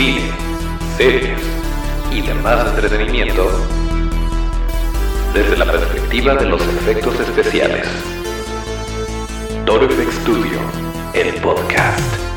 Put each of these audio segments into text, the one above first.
cine, series y demás entretenimiento desde la perspectiva de los efectos especiales. Toro Studio, el podcast.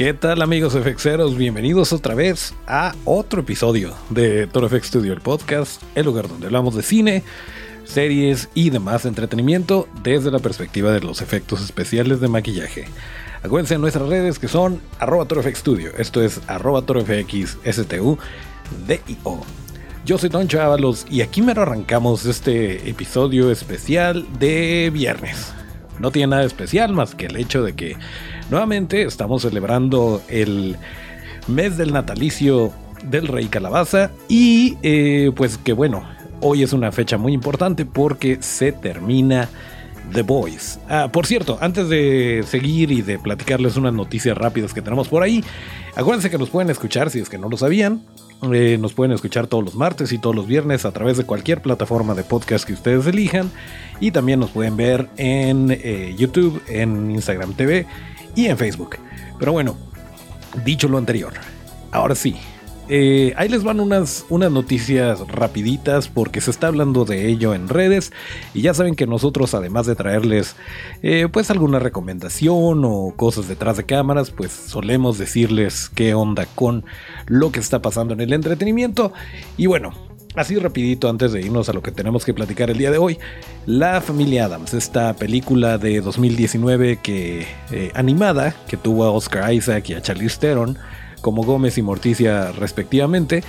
¿Qué tal amigos FXeros? Bienvenidos otra vez a otro episodio de Toro FX Studio, el podcast, el lugar donde hablamos de cine, series y demás entretenimiento desde la perspectiva de los efectos especiales de maquillaje. Acuérdense en nuestras redes que son arroba Studio, esto es arroba D-I-O. Yo soy Don Chavalos y aquí me arrancamos este episodio especial de viernes. No tiene nada especial más que el hecho de que nuevamente estamos celebrando el mes del natalicio del rey calabaza y eh, pues que bueno, hoy es una fecha muy importante porque se termina The Boys. Ah, por cierto, antes de seguir y de platicarles unas noticias rápidas que tenemos por ahí, acuérdense que nos pueden escuchar si es que no lo sabían nos pueden escuchar todos los martes y todos los viernes a través de cualquier plataforma de podcast que ustedes elijan. Y también nos pueden ver en eh, YouTube, en Instagram TV y en Facebook. Pero bueno, dicho lo anterior, ahora sí, eh, ahí les van unas, unas noticias rapiditas porque se está hablando de ello en redes y ya saben que nosotros además de traerles eh, pues alguna recomendación o cosas detrás de cámaras pues solemos decirles qué onda con lo que está pasando en el entretenimiento. Y bueno Así rapidito antes de irnos a lo que tenemos que platicar el día de hoy, La familia Adams, esta película de 2019 que eh, animada que tuvo a Oscar Isaac y a Charlize Theron, como Gómez y Morticia respectivamente,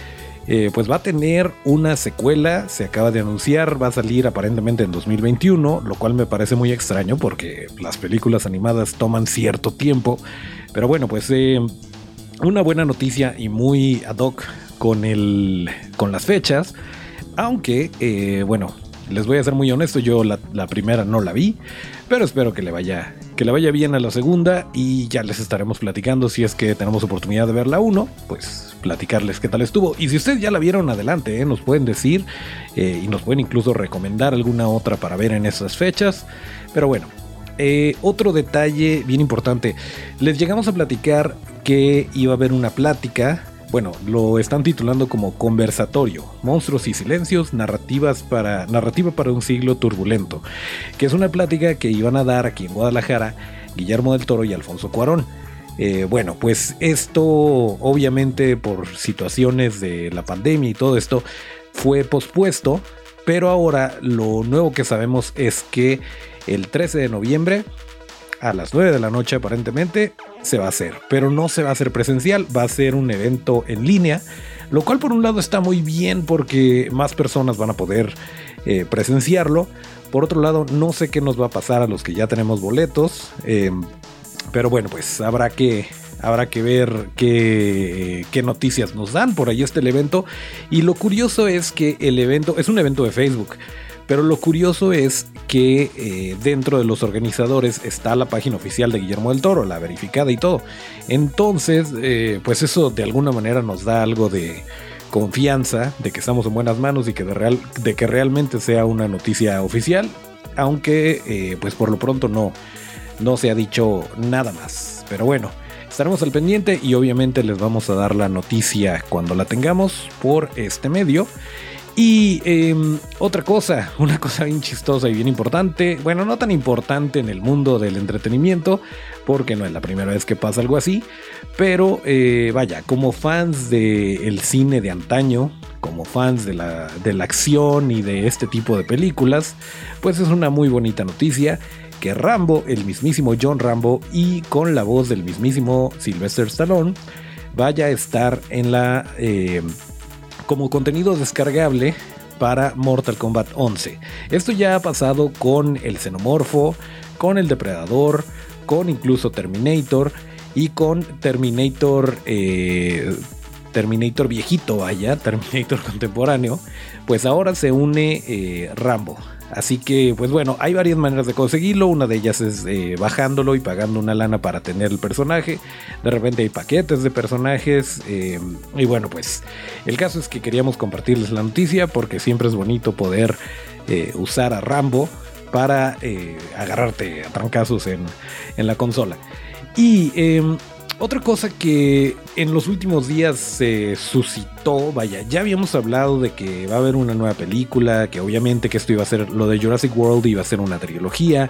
eh, pues va a tener una secuela, se acaba de anunciar, va a salir aparentemente en 2021, lo cual me parece muy extraño porque las películas animadas toman cierto tiempo, pero bueno, pues eh, una buena noticia y muy ad hoc con, el, con las fechas, aunque eh, bueno, les voy a ser muy honesto, yo la, primera no la vi, pero espero que le vaya que le vaya bien a la segunda y ya les estaremos platicando si es que tenemos oportunidad de ver la uno, pues platicarles qué tal estuvo. Y si ustedes ya la vieron adelante, ¿eh? nos pueden decir eh, y nos pueden incluso recomendar alguna otra para ver en esas fechas. Pero bueno, eh, otro detalle bien importante, les llegamos a platicar que iba a haber una plática bueno, lo están titulando como Conversatorio, Monstruos y Silencios, narrativas para, Narrativa para un siglo turbulento, que es una plática que iban a dar aquí en Guadalajara Guillermo del Toro y Alfonso Cuarón. Eh, bueno, pues esto obviamente por situaciones de la pandemia y todo esto fue pospuesto, pero ahora lo nuevo que sabemos es que el 13 de noviembre a las 9 de la noche aparentemente se va a hacer, pero no se va a hacer presencial, va a ser un evento en línea, lo cual por un lado está muy bien porque más personas van a poder eh, presenciarlo, por otro lado no sé qué nos va a pasar a los que ya tenemos boletos, em, pero bueno, pues habrá que... Habrá que ver qué, qué noticias nos dan. Por ahí está el evento. Y lo curioso es que el evento es un evento de Facebook. Pero lo curioso es que eh, dentro de los organizadores está la página oficial de Guillermo del Toro, la verificada y todo. Entonces, eh, pues eso de alguna manera nos da algo de confianza de que estamos en buenas manos y que de, real, de que realmente sea una noticia oficial, aunque eh, pues por lo pronto no, no se ha dicho nada más. Pero bueno, estaremos al pendiente y obviamente les vamos a dar la noticia cuando la tengamos por este medio. Y em, otra cosa, una cosa bien chistosa y bien importante, bueno, no tan importante en el mundo del entretenimiento, porque no es la primera vez que pasa algo así, pero eh, vaya, como fans del cine de antaño, como fans de la, de la acción y de este tipo de películas, pues es una muy bonita noticia que Rambo, el mismísimo John Rambo y con la voz del mismísimo Sylvester Stallone, vaya a estar en la... Eh, como contenido descargable para Mortal Kombat 11. Esto ya ha pasado con el Xenomorfo, con el Depredador, con incluso Terminator y con Terminator, eh, Terminator viejito, vaya, Terminator contemporáneo, pues ahora se une eh, Rambo. Así que, pues bueno, hay varias maneras de conseguirlo. Una de ellas es eh, bajándolo y pagando una lana para tener el personaje. De repente hay paquetes de personajes. Eh, y bueno, pues el caso es que queríamos compartirles la noticia porque siempre es bonito poder usar a Rambo para agarrarte a trancazos en, en la consola. Y em, otra cosa que en los últimos días se suscitó, vaya, ya habíamos hablado de que va a haber una nueva película, que obviamente que esto iba a ser lo de Jurassic World, iba a ser una trilogía,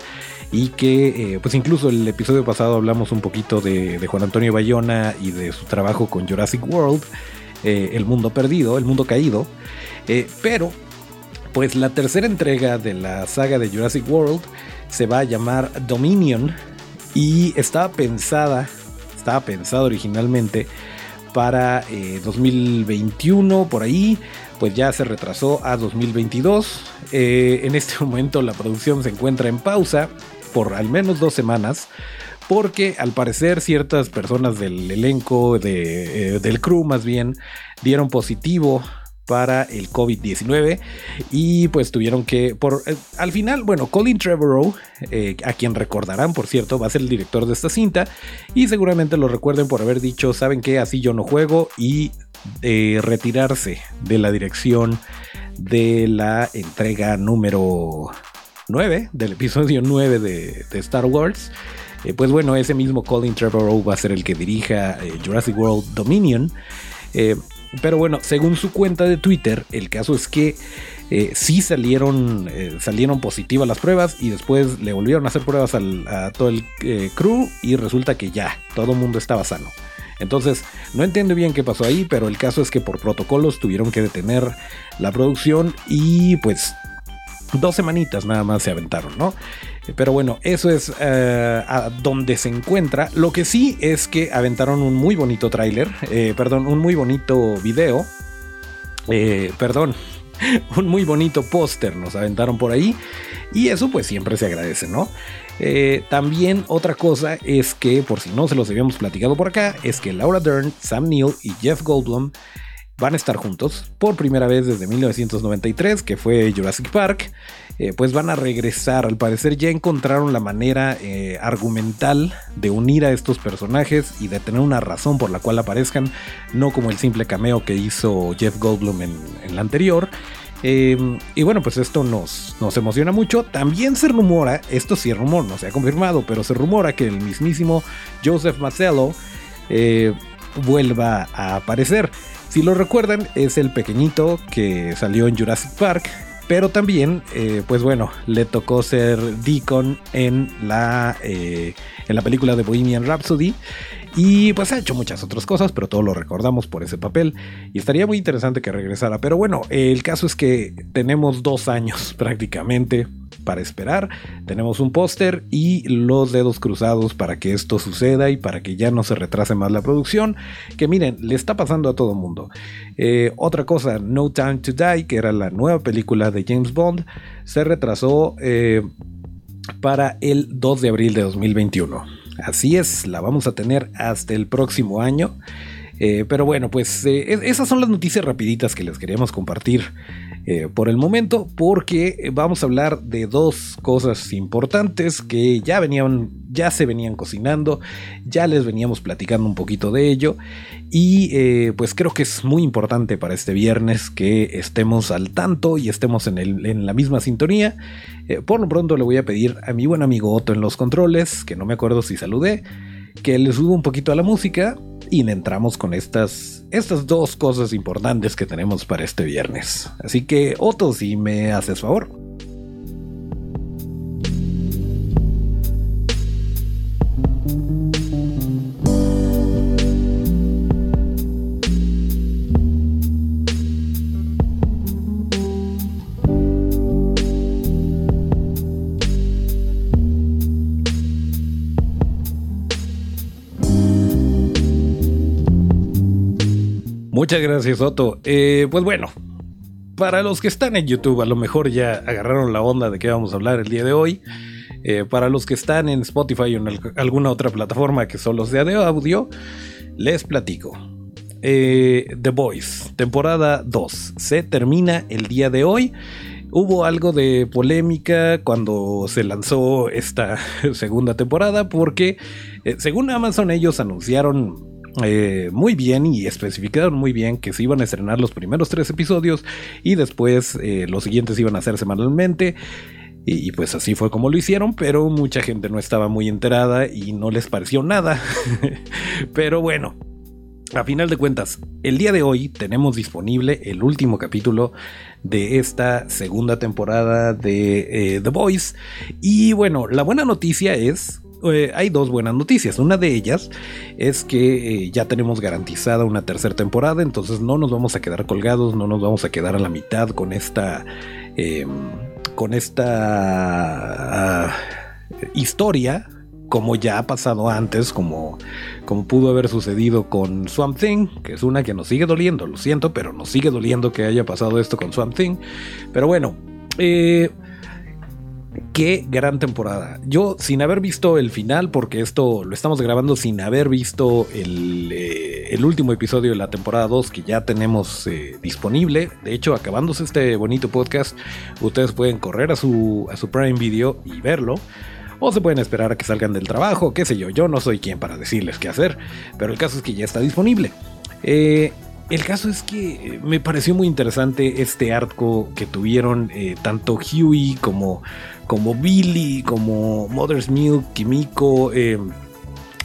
y que eh, pues incluso el episodio pasado hablamos un poquito de, Juan Antonio Bayona y de su trabajo con Jurassic World, eh, El Mundo Perdido, El Mundo Caído, eh, pero pues la tercera entrega de la saga de Jurassic World se va a llamar Dominion y estaba pensada estaba pensado originalmente para 2021 eh, por ahí, pues ya se retrasó a 2022. Eh, en este momento la producción se encuentra en pausa por al menos dos semanas. Porque al parecer ciertas personas del elenco, de, eh, del crew más bien, dieron positivo para el COVID-19 y pues tuvieron que, por, eh, al final, bueno, Colin Trevorrow, eh, a quien recordarán por cierto, va a ser el director de esta cinta y seguramente lo recuerden por haber dicho, saben que así yo no juego y eh, retirarse de la dirección de la entrega número 9, del episodio 9 de, Star Wars. pues bueno, ese mismo Colin Trevorrow va a ser el que dirija Jurassic World Dominion. Pero bueno, según su cuenta de Twitter, el caso es que eh, sí salieron, eh, salieron positivas las pruebas y después le volvieron a hacer pruebas a todo el eh, crew y resulta que ya, todo el mundo estaba sano. Entonces, no entiendo bien qué pasó ahí, pero el caso es que por protocolos tuvieron que detener la producción y pues dos semanitas nada más se aventaron, ¿no? Pero bueno, eso es eh, a donde se encuentra. Lo que sí es que aventaron un muy bonito tráiler, eh, perdón, un muy bonito video, eh, perdón, un muy bonito póster nos aventaron por ahí y eso pues siempre se agradece, ¿no? también otra cosa es que, por si no se los habíamos platicado por acá, es que Laura Dern, Sam Neill y Jeff Goldblum van a estar juntos por primera vez desde 1993, que fue Jurassic Park. Eh, pues van a regresar. Al parecer ya encontraron la manera eh, argumental de unir a estos personajes y de tener una razón por la cual aparezcan, no como el simple cameo que hizo Jeff Goldblum en, la anterior. Em, y bueno, pues esto nos, nos emociona mucho. También se rumora, esto sí es rumor, no se ha confirmado, pero se rumora que el mismísimo Joseph Mazzello eh, vuelva a aparecer. Si lo recuerdan, es el pequeñito que salió en Jurassic Park, pero también, eh, pues bueno, le tocó ser Deacon en la, eh, en la película de Bohemian Rhapsody. Y pues ha hecho muchas otras cosas, pero todos lo recordamos por ese papel. Y estaría muy interesante que regresara. Pero bueno, el caso es que tenemos dos años prácticamente para esperar. Tenemos un póster y los dedos cruzados para que esto suceda y para que ya no se retrase más la producción. Que miren, le está pasando a todo mundo. Eh, otra cosa, No Time to Die, que era la nueva película de James Bond, se retrasó eh, para el 2 de abril de 2021. Así es, la vamos a tener hasta el próximo año. Eh, pero bueno, pues esas son las noticias rapiditas que les queríamos compartir eh, por el momento, porque vamos a hablar de dos cosas importantes que ya venían, ya se venían cocinando, ya les veníamos platicando un poquito de ello, y eh, pues creo que es muy importante para este viernes que estemos al tanto y estemos en, en la misma sintonía. Eh, por lo pronto le voy a pedir a mi buen amigo Otto en los controles, que no me acuerdo si saludé, que le suba un poquito a la música y entramos con estas, estas dos cosas importantes que tenemos para este viernes. Así que, Otto, si me haces favor. Muchas gracias, Otto. Eh, pues bueno, para los que están en YouTube, a lo mejor ya agarraron la onda de qué vamos a hablar el día de hoy. Eh, para los que están en Spotify o en alguna otra plataforma que solo sea de audio, les platico. eh, The Boys, temporada 2, se termina el día de hoy. Hubo algo de polémica cuando se lanzó esta segunda temporada porque según Amazon ellos anunciaron eh, muy bien y especificaron muy bien que se iban a estrenar los primeros tres episodios y después eh, los siguientes iban a ser semanalmente. Y, pues así fue como lo hicieron, pero mucha gente no estaba muy enterada y no les pareció nada. pero bueno, a final de cuentas, el día de hoy tenemos disponible el último capítulo de esta segunda temporada de eh, The Voice. Y bueno, la buena noticia es eh, hay dos buenas noticias. Una de ellas es que eh, ya tenemos garantizada una tercera temporada, entonces no nos vamos a quedar colgados, no nos vamos a quedar a la mitad con esta. Em, con esta ah, historia como ya ha pasado antes, como, como pudo haber sucedido con Swamp Thing, que es una que nos sigue doliendo, lo siento, pero nos sigue doliendo que haya pasado esto con Swamp Thing. Pero bueno, eh, qué gran temporada. Yo, sin haber visto el final, porque esto lo estamos grabando sin haber visto el, eh, último episodio de la temporada 2 que ya tenemos eh, disponible. De hecho, acabándose este bonito podcast, ustedes pueden correr a su, a su Prime Video y verlo o se pueden esperar a que salgan del trabajo, qué sé yo, yo no soy quien para decirles qué hacer, pero el caso es que ya está disponible. Eh, el caso es que me pareció muy interesante este arco que tuvieron eh, tanto Huey como, como Billy, como Mother's Milk, Kimiko. Eh,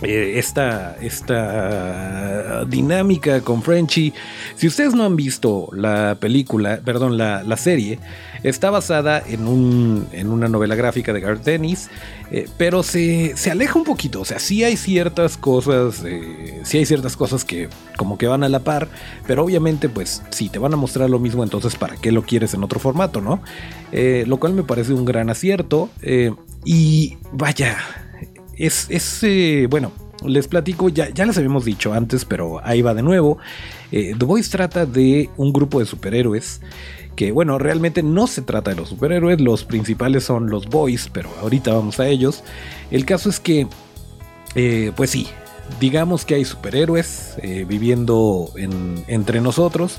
esta, esta dinámica con Frenchy. Si ustedes no han visto la película, perdón, la, la serie, Está basada en, un, en una novela gráfica de Garth Dennis, eh, pero se, aleja un poquito. O sea, sí hay ciertas cosas, eh, sí hay ciertas cosas que como que van a la par, pero obviamente, pues, si te van a mostrar lo mismo, entonces, ¿para qué lo quieres en otro formato, no? Eh, lo cual me parece un gran acierto. y vaya, es, es bueno, les platico, ya, ya les habíamos dicho antes, pero ahí va de nuevo. The Voice trata de un grupo de superhéroes que bueno, realmente no se trata de los superhéroes, los principales son los boys, pero ahorita vamos a ellos. El caso es que, eh, pues sí, digamos que hay superhéroes eh, viviendo entre nosotros,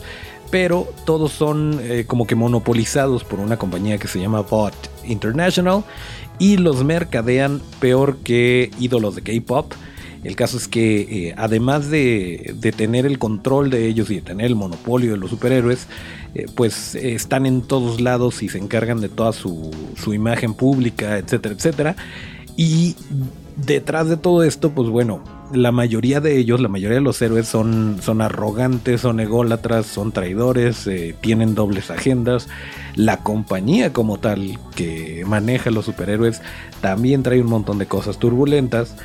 pero todos son eh, como que monopolizados por una compañía que se llama Bot International y los mercadean peor que ídolos de K-Pop. El caso es que además de, de, tener el control de ellos y de tener el monopolio de los superhéroes, eh, pues están en todos lados y se encargan de toda su, imagen pública, etcétera, etcétera. Y detrás de todo esto, pues bueno, la mayoría de ellos, la mayoría de los héroes son, son arrogantes, son ególatras, son traidores, eh, tienen dobles agendas. La compañía como tal que maneja los superhéroes también trae un montón de cosas turbulentas.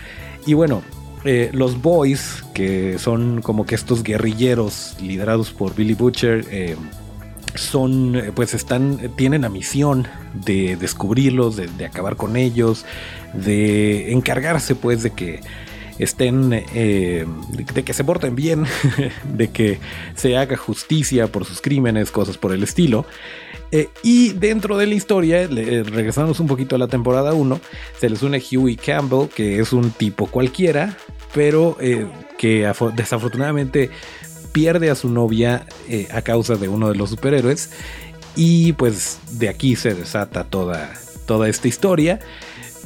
Y bueno, eh, los Boys, que son como que estos guerrilleros liderados por Billy Butcher, son, eh, pues están, tienen la misión de descubrirlos, de, acabar con ellos, de encargarse pues de que estén, eh, de, que se porten bien, de que se haga justicia por sus crímenes, cosas por el estilo. Eh, y dentro de la historia, regresamos un poquito a la temporada 1, se les une Huey Campbell, que es un tipo cualquiera, pero que desafortunadamente pierde a su novia eh, a causa de uno de los superhéroes. Y pues de aquí se desata toda, toda esta historia.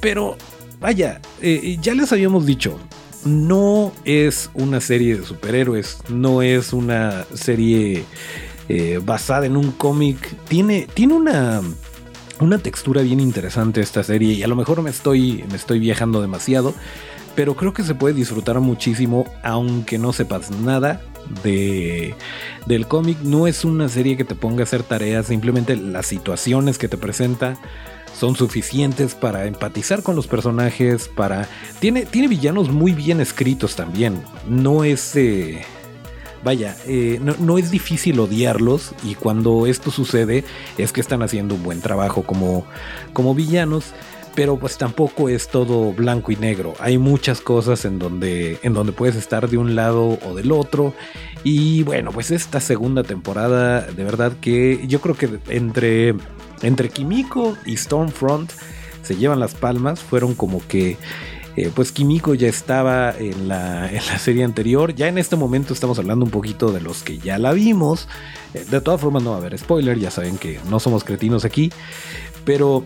Pero vaya, eh, ya les habíamos dicho, no es una serie de superhéroes, no es una serie eh, basada en un cómic. Tiene, tiene una, una textura bien interesante esta serie y a lo mejor me estoy, me estoy viajando demasiado. Pero creo que se puede disfrutar muchísimo aunque no sepas nada de, del cómic. No es una serie que te ponga a hacer tareas, simplemente las situaciones que te presenta son suficientes para empatizar con los personajes, para... Tiene, tiene villanos muy bien escritos también. No es... Eh, vaya, eh, no, no, es difícil odiarlos y cuando esto sucede es que están haciendo un buen trabajo como, como villanos pero pues tampoco es todo blanco y negro. Hay muchas cosas en donde, en donde puedes estar de un lado o del otro. Y bueno, pues esta segunda temporada, de verdad que yo creo que entre, entre Kimiko y Stormfront se llevan las palmas. Fueron como que eh, pues Kimiko ya estaba en la, serie anterior. Ya en este momento estamos hablando un poquito de los que ya la vimos. Eh, de todas formas no va a haber spoiler, ya saben que no somos cretinos aquí. Pero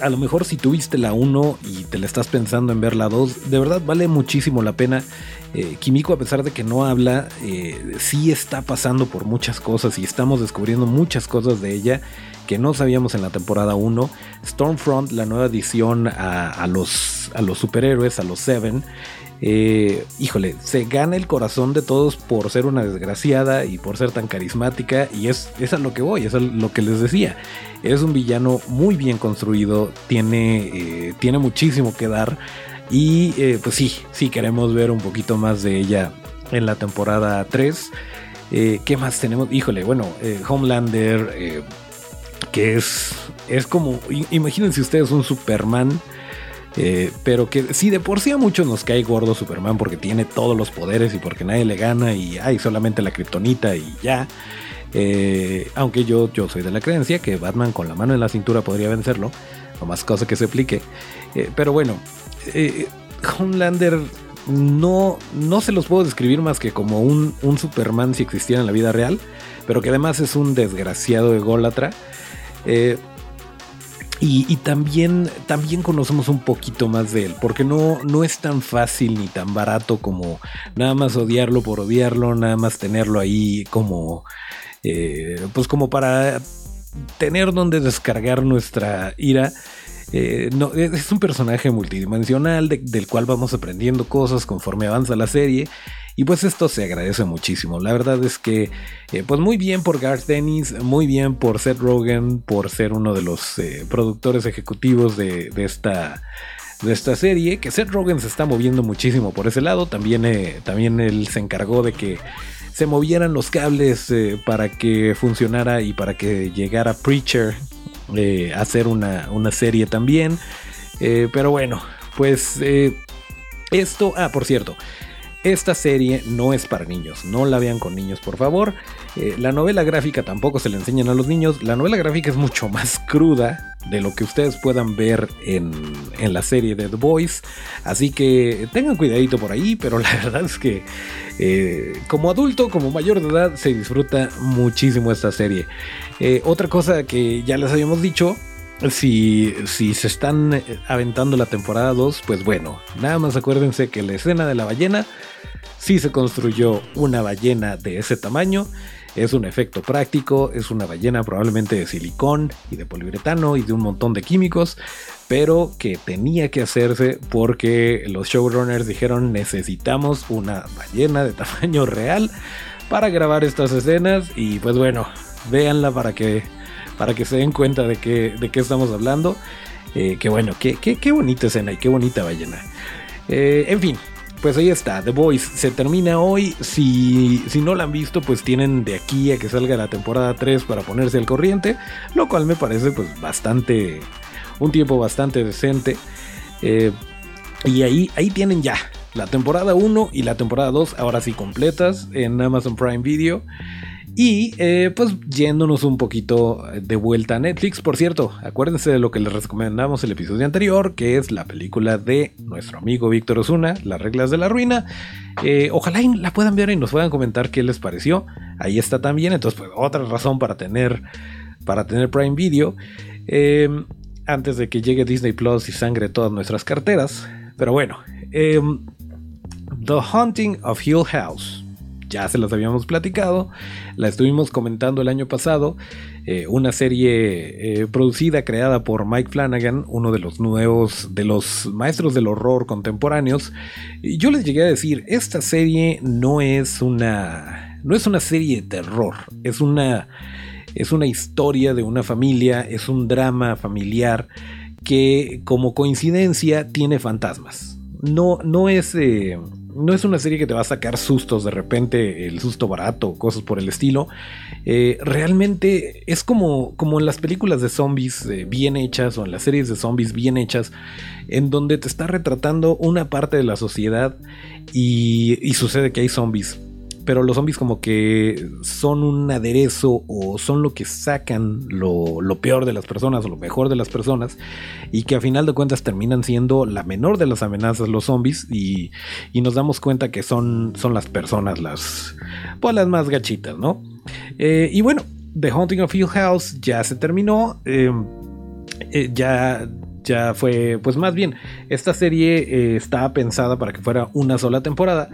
a lo mejor si tuviste la 1 y te la estás pensando en ver la 2, de verdad vale muchísimo la pena. Eh, Kimiko, a pesar de que no habla, eh, sí está pasando por muchas cosas y estamos descubriendo muchas cosas de ella que no sabíamos en la temporada 1. Stormfront, la nueva edición a, los, a los superhéroes, a los Seven, eh, híjole, se gana el corazón de todos por ser una desgraciada y por ser tan carismática. Y es, es a lo que voy, es a lo que les decía. Es un villano muy bien construido, tiene, eh, tiene muchísimo que dar. Y eh, pues sí, sí queremos ver un poquito más de ella en la temporada 3. ¿Qué más tenemos? Híjole, bueno, Homelander, que es, es como, imagínense ustedes un Superman eh, pero que si de por sí a muchos nos cae gordo Superman porque tiene todos los poderes y porque nadie le gana y hay solamente la kriptonita y ya. Eh, aunque yo, yo soy de la creencia que Batman con la mano en la cintura podría vencerlo, o más cosa que se aplique. Eh, pero bueno, Homelander no, no se los puedo describir más que como un, un Superman si existiera en la vida real, pero que además es un desgraciado ególatra. Y, también, también conocemos un poquito más de él, porque no, no es tan fácil ni tan barato como nada más odiarlo por odiarlo, nada más tenerlo ahí como, eh, pues como para tener donde descargar nuestra ira. Eh, no, es un personaje multidimensional del cual vamos aprendiendo cosas conforme avanza la serie y pues esto se agradece muchísimo. La verdad es que, eh, pues muy bien por Garth Dennis, muy bien por Seth Rogen, por ser uno de los eh, productores ejecutivos de, esta, de esta serie. Que Seth Rogen se está moviendo muchísimo por ese lado. También, eh, también él se encargó de que se movieran los cables para que funcionara y para que llegara Preacher a hacer una, una serie también. pero bueno, pues esto, ah, por cierto, esta serie no es para niños, no la vean con niños por favor. Eh, la novela gráfica tampoco se le enseñan a los niños, la novela gráfica es mucho más cruda de lo que ustedes puedan ver en, la serie de The Boys, así que tengan cuidadito por ahí, pero la verdad es que eh, como adulto, como mayor de edad, se disfruta muchísimo esta serie. Eh, otra cosa que ya les habíamos dicho si, si se están eh, aventando la temporada 2, pues bueno, nada más acuérdense que la escena de la ballena sí se construyó una ballena de ese tamaño. Es un efecto práctico, es una ballena probablemente de silicón y de poliuretano y de un montón de químicos, pero que tenía que hacerse porque los showrunners dijeron necesitamos una ballena de tamaño real para grabar estas escenas y pues bueno, véanla para que para que se den cuenta de qué, de qué estamos hablando. Eh, qué bueno, qué, qué, bonita escena y qué bonita ballena. Eh, en fin, pues ahí está, The Voice se termina hoy. Si, si, no la han visto, pues tienen de aquí a que salga la temporada 3 para ponerse al corriente, lo cual me parece pues bastante, un tiempo bastante decente. Eh, y ahí, ahí tienen ya la temporada 1 y la temporada 2, ahora sí completas en Amazon Prime Video. Y eh, pues yéndonos un poquito de vuelta a Netflix, por cierto, acuérdense de lo que les recomendamos el episodio anterior, que es la película de nuestro amigo Víctor Osuna, Las reglas de la ruina. Eh, ojalá la puedan ver y nos puedan comentar qué les pareció. Ahí está también, entonces pues otra razón para tener, para tener Prime Video. Em, antes de que llegue Disney Plus y sangre todas nuestras carteras. Pero bueno, em, The Haunting of Hill House ya se las habíamos platicado, la estuvimos comentando el año pasado, eh, una serie eh, producida, creada por Mike Flanagan, uno de los nuevos, de los maestros del horror contemporáneos. Y yo les llegué a decir, esta serie no es una, no es una serie de terror, es una, es una historia de una familia, es un drama familiar que como coincidencia tiene fantasmas. No, no es... Eh, no es una serie que te va a sacar sustos de repente, el susto barato, cosas por el estilo. Eh, realmente es como, como en las películas de zombies eh, bien hechas o en las series de zombies bien hechas, en donde te está retratando una parte de la sociedad y, sucede que hay zombies. Pero los zombies como que son un aderezo o son lo que sacan lo, peor de las personas o lo mejor de las personas y que a final de cuentas terminan siendo la menor de las amenazas los zombies y, nos damos cuenta que son, son las personas las, pues, las más gachitas, ¿no? Eh, y bueno, The Haunting of Hill House ya se terminó. Em, eh, ya ya fue, pues más bien, esta serie eh, estaba pensada para que fuera una sola temporada.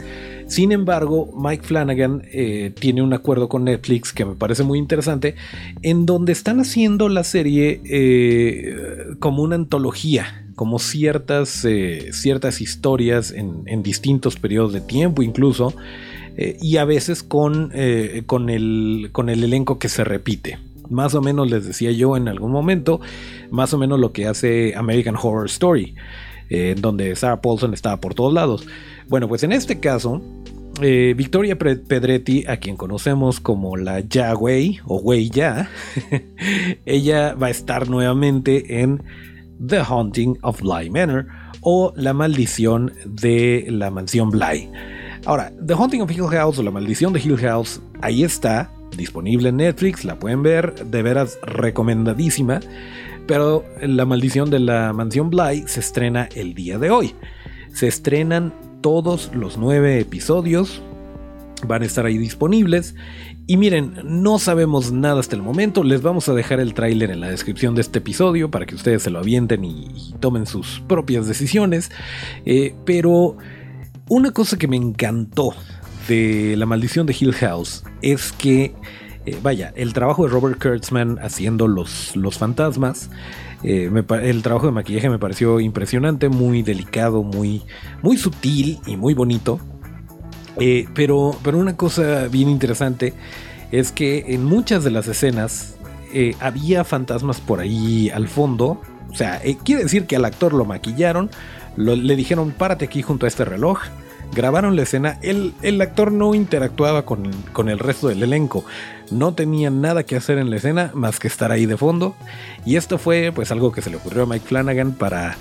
Sin embargo, Mike Flanagan eh, tiene un acuerdo con Netflix que me parece muy interesante, en donde están haciendo la serie eh, como una antología, como ciertas, ciertas historias en, distintos periodos de tiempo incluso, y a veces con, con, el, con el elenco que se repite. Más o menos les decía yo en algún momento, más o menos lo que hace American Horror Story, eh, donde Sarah Paulson estaba por todos lados. Bueno, pues en este caso, eh, Victoria Pedretti, a quien conocemos como la Ya Wei o Wei Ya, ella va a estar nuevamente en The Haunting of Bly Manor o La Maldición de la Mansión Bly. Ahora, The Haunting of Hill House o La Maldición de Hill House, ahí está, disponible en Netflix, la pueden ver, de veras recomendadísima. Pero La maldición de la mansión Bly se estrena el día de hoy. Se estrenan todos los nueve episodios, van a estar ahí disponibles. Y miren, no sabemos nada hasta el momento, les vamos a dejar el tráiler en la descripción de este episodio para que ustedes se lo avienten y, tomen sus propias decisiones. Eh, pero una cosa que me encantó de La maldición de Hill House es que, eh, vaya, el trabajo de Robert Kurtzman haciendo los, los fantasmas, eh, el trabajo de maquillaje me pareció impresionante, muy delicado, muy, muy sutil y muy bonito. Eh, pero, pero una cosa bien interesante es que en muchas de las escenas había fantasmas por ahí al fondo. O sea, quiere decir que al actor lo maquillaron, le dijeron párate aquí junto a este reloj grabaron la escena, el, el actor no interactuaba con, con, el resto del elenco, no tenía nada que hacer en la escena más que estar ahí de fondo. Y esto fue pues algo que se le ocurrió a Mike Flanagan para,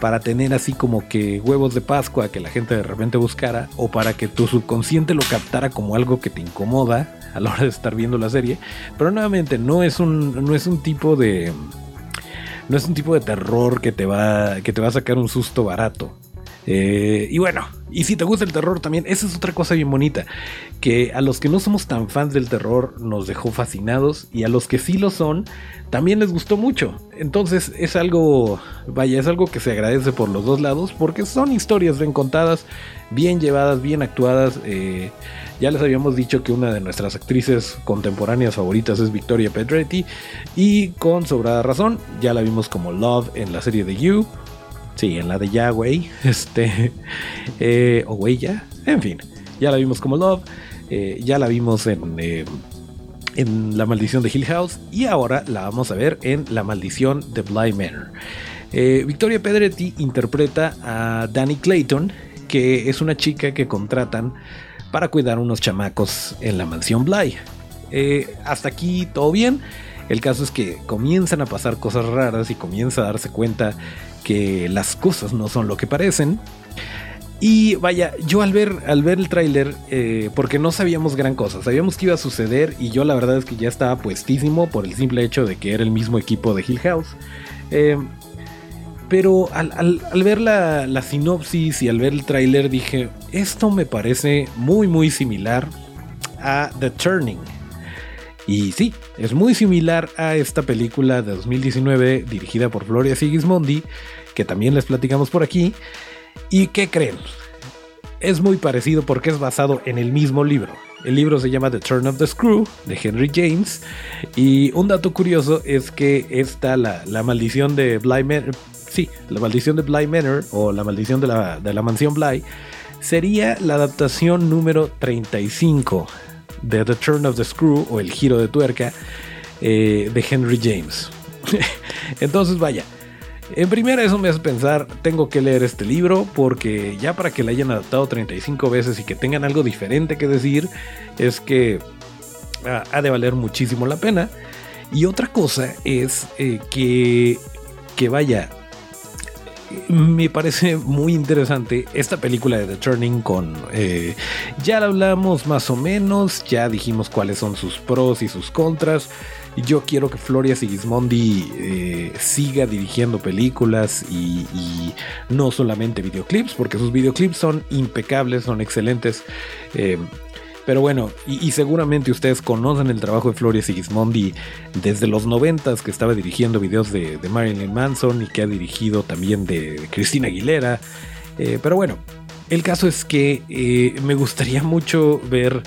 para tener así como que huevos de Pascua que la gente de repente buscara o para que tu subconsciente lo captara como algo que te incomoda a la hora de estar viendo la serie. Pero nuevamente no es un, no es un tipo de... No es un tipo de terror que te va, que te va a sacar un susto barato. Eh, y bueno, y si te gusta el terror también, esa es otra cosa bien bonita, que a los que no somos tan fans del terror nos dejó fascinados y a los que sí lo son, también les gustó mucho. Entonces es algo, vaya, es algo que se agradece por los dos lados porque son historias bien contadas, bien llevadas, bien actuadas. Eh, ya les habíamos dicho que una de nuestras actrices contemporáneas favoritas es Victoria Pedretti y con sobrada razón, ya la vimos como Love en la serie de You. Sí, en la de Yahweh, este, eh, o ya, en fin, ya la vimos como Love, eh, ya la vimos en, eh, en La Maldición de Hill House y ahora la vamos a ver en La Maldición de Bly Manor. Victoria Pedretti interpreta a Danny Clayton, que es una chica que contratan para cuidar unos chamacos en la mansión Bly. hasta aquí todo bien. El caso es que comienzan a pasar cosas raras y comienza a darse cuenta que las cosas no son lo que parecen. Y vaya, yo al ver, al ver el tráiler, eh, porque no sabíamos gran cosa, sabíamos que iba a suceder y yo la verdad es que ya estaba puestísimo por el simple hecho de que era el mismo equipo de Hill House. Eh, pero al, ver la, la, sinopsis y al ver el tráiler dije, esto me parece muy muy similar a The Turning. Y sí, es muy similar a esta película de 2019 dirigida por Floria Sigismondi, que también les platicamos por aquí. ¿Y qué creen? Es muy parecido porque es basado en el mismo libro. El libro se llama The Turn of the Screw de Henry James. Y un dato curioso es que esta, la, la maldición de Bly Manor, sí, la maldición de o la maldición de la, de la mansión Bly, sería la adaptación número 35 de The Turn of the Screw o El giro de tuerca eh, de Henry James. Entonces, vaya, en primera eso me hace pensar, tengo que leer este libro porque ya para que le hayan adaptado 35 veces y que tengan algo diferente que decir, es que ah, ha de valer muchísimo la pena. Y otra cosa es eh, que, que vaya, me parece muy interesante esta película de The Turning con... Eh, ya la hablamos más o menos, ya dijimos cuáles son sus pros y sus contras. Yo quiero que Floria Sigismondi eh, siga dirigiendo películas y, no solamente videoclips, porque sus videoclips son impecables, son excelentes. Eh, pero bueno, y, seguramente ustedes conocen el trabajo de Floria Sigismondi desde los noventas que estaba dirigiendo videos de, Marilyn Manson y que ha dirigido también de, Cristina Aguilera. Eh, pero bueno, el caso es que me gustaría mucho ver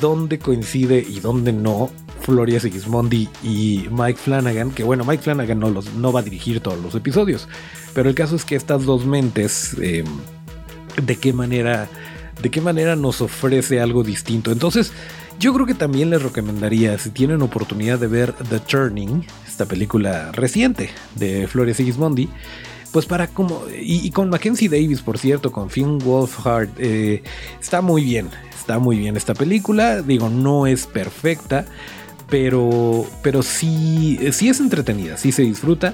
dónde coincide y dónde no Floria Sigismondi y Mike Flanagan, que bueno, Mike Flanagan no, los, no va a dirigir todos los episodios, pero el caso es que estas dos mentes, em, de qué manera, de qué manera nos ofrece algo distinto. Entonces, yo creo que también les recomendaría, si tienen oportunidad de ver The Turning, esta película reciente de Floria Sigismondi, pues para como y, con Mackenzie Davis por cierto con Finn Wolfhard eh, está muy bien está muy bien esta película digo no es perfecta pero, pero sí, sí es entretenida, sí se disfruta.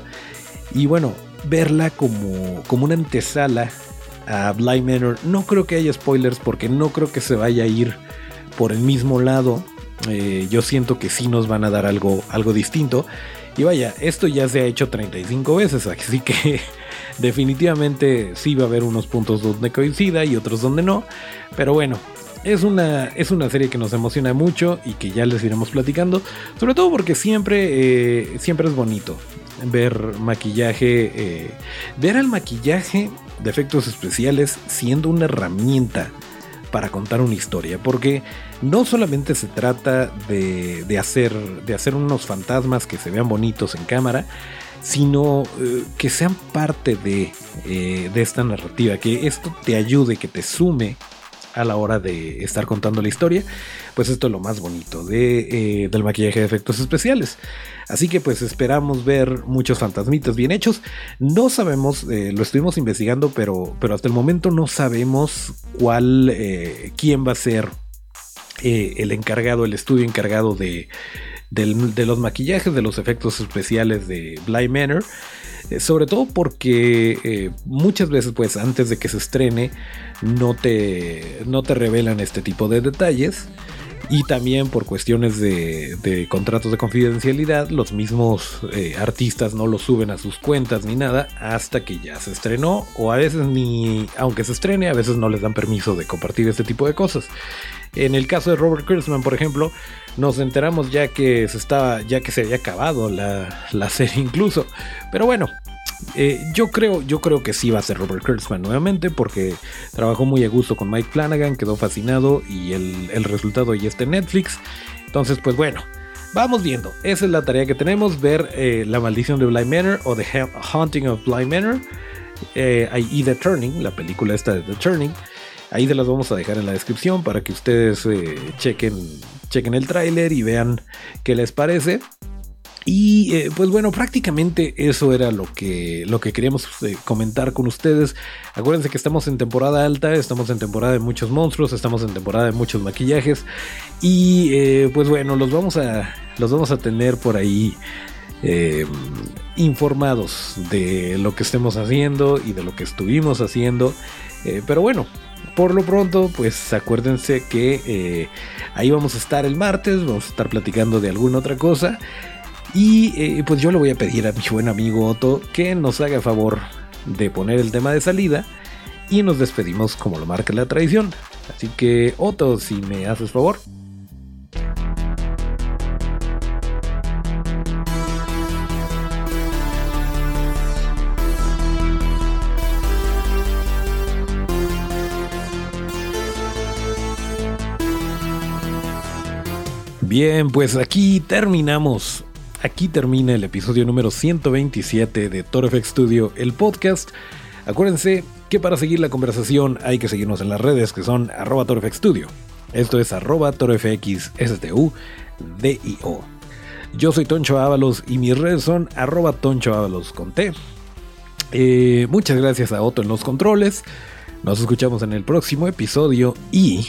Y bueno, verla como, como una antesala a Blind Manor, no creo que haya spoilers porque no creo que se vaya a ir por el mismo lado. Eh, yo siento que sí nos van a dar algo, algo distinto. Y vaya, esto ya se ha hecho 35 veces, así que definitivamente sí va a haber unos puntos donde coincida y otros donde no. Pero bueno, es una, es una serie que nos emociona mucho y que ya les iremos platicando. Sobre todo porque siempre, eh, siempre es bonito ver maquillaje, eh, ver el maquillaje de efectos especiales siendo una herramienta para contar una historia, porque no solamente se trata de, hacer, de hacer unos fantasmas que se vean bonitos en cámara, sino eh, que sean parte de, de esta narrativa, que esto te ayude, que te sume a la hora de estar contando la historia, pues esto es lo más bonito de, eh, del maquillaje de efectos especiales. Así que pues esperamos ver muchos fantasmitas bien hechos. No sabemos, eh, lo estuvimos investigando, pero, pero hasta el momento no sabemos cuál, eh, quién va a ser el encargado, el estudio encargado de, los maquillajes, de los efectos especiales de Bly Manor. Eh, sobre todo porque eh, muchas veces, pues antes de que se estrene, no te, no te revelan este tipo de detalles. Y también por cuestiones de, contratos de confidencialidad, los mismos eh, artistas no lo suben a sus cuentas ni nada hasta que ya se estrenó. O a veces ni, aunque se estrene, a veces no les dan permiso de compartir este tipo de cosas. En el caso de Robert Kurtzman, por ejemplo, nos enteramos ya que se estaba, ya que se había acabado la, la serie incluso. Pero bueno, eh, yo creo, yo creo que sí va a ser Robert Kurtzman nuevamente porque trabajó muy a gusto con Mike Flanagan, quedó fascinado y el, resultado ya está en Netflix. Entonces, pues bueno, vamos viendo. Esa es la tarea que tenemos, ver eh, La maldición de Blind Manor o The Haunting of Blind Manor eh, y The Turning, la película esta de The Turning. Ahí se las vamos a dejar en la descripción para que ustedes chequen, chequen el tráiler y vean qué les parece. Y eh, pues bueno, prácticamente eso era lo que, lo que queríamos eh, comentar con ustedes. Acuérdense que estamos en temporada alta, estamos en temporada de muchos monstruos, estamos en temporada de muchos maquillajes. Y eh, pues bueno, los vamos a, los vamos a tener por ahí informados de lo que estemos haciendo y de lo que estuvimos haciendo. pero bueno, por lo pronto, pues acuérdense que ahí vamos a estar el martes, vamos a estar platicando de alguna otra cosa. Y eh, pues yo le voy a pedir a mi buen amigo Otto que nos haga favor de poner el tema de salida y nos despedimos como lo marca la tradición. Así que Otto, si me haces favor. Bien, pues aquí terminamos aquí termina el episodio número 127 de ToroFX Studio, el podcast. Acuérdense que para seguir la conversación hay que seguirnos en las redes que son arroba Studio. Esto es arroba. Yo soy Toncho Ábalos y mis redes son arroba Toncho con T. Eh, muchas gracias a Otto en los controles. Nos escuchamos en el próximo episodio y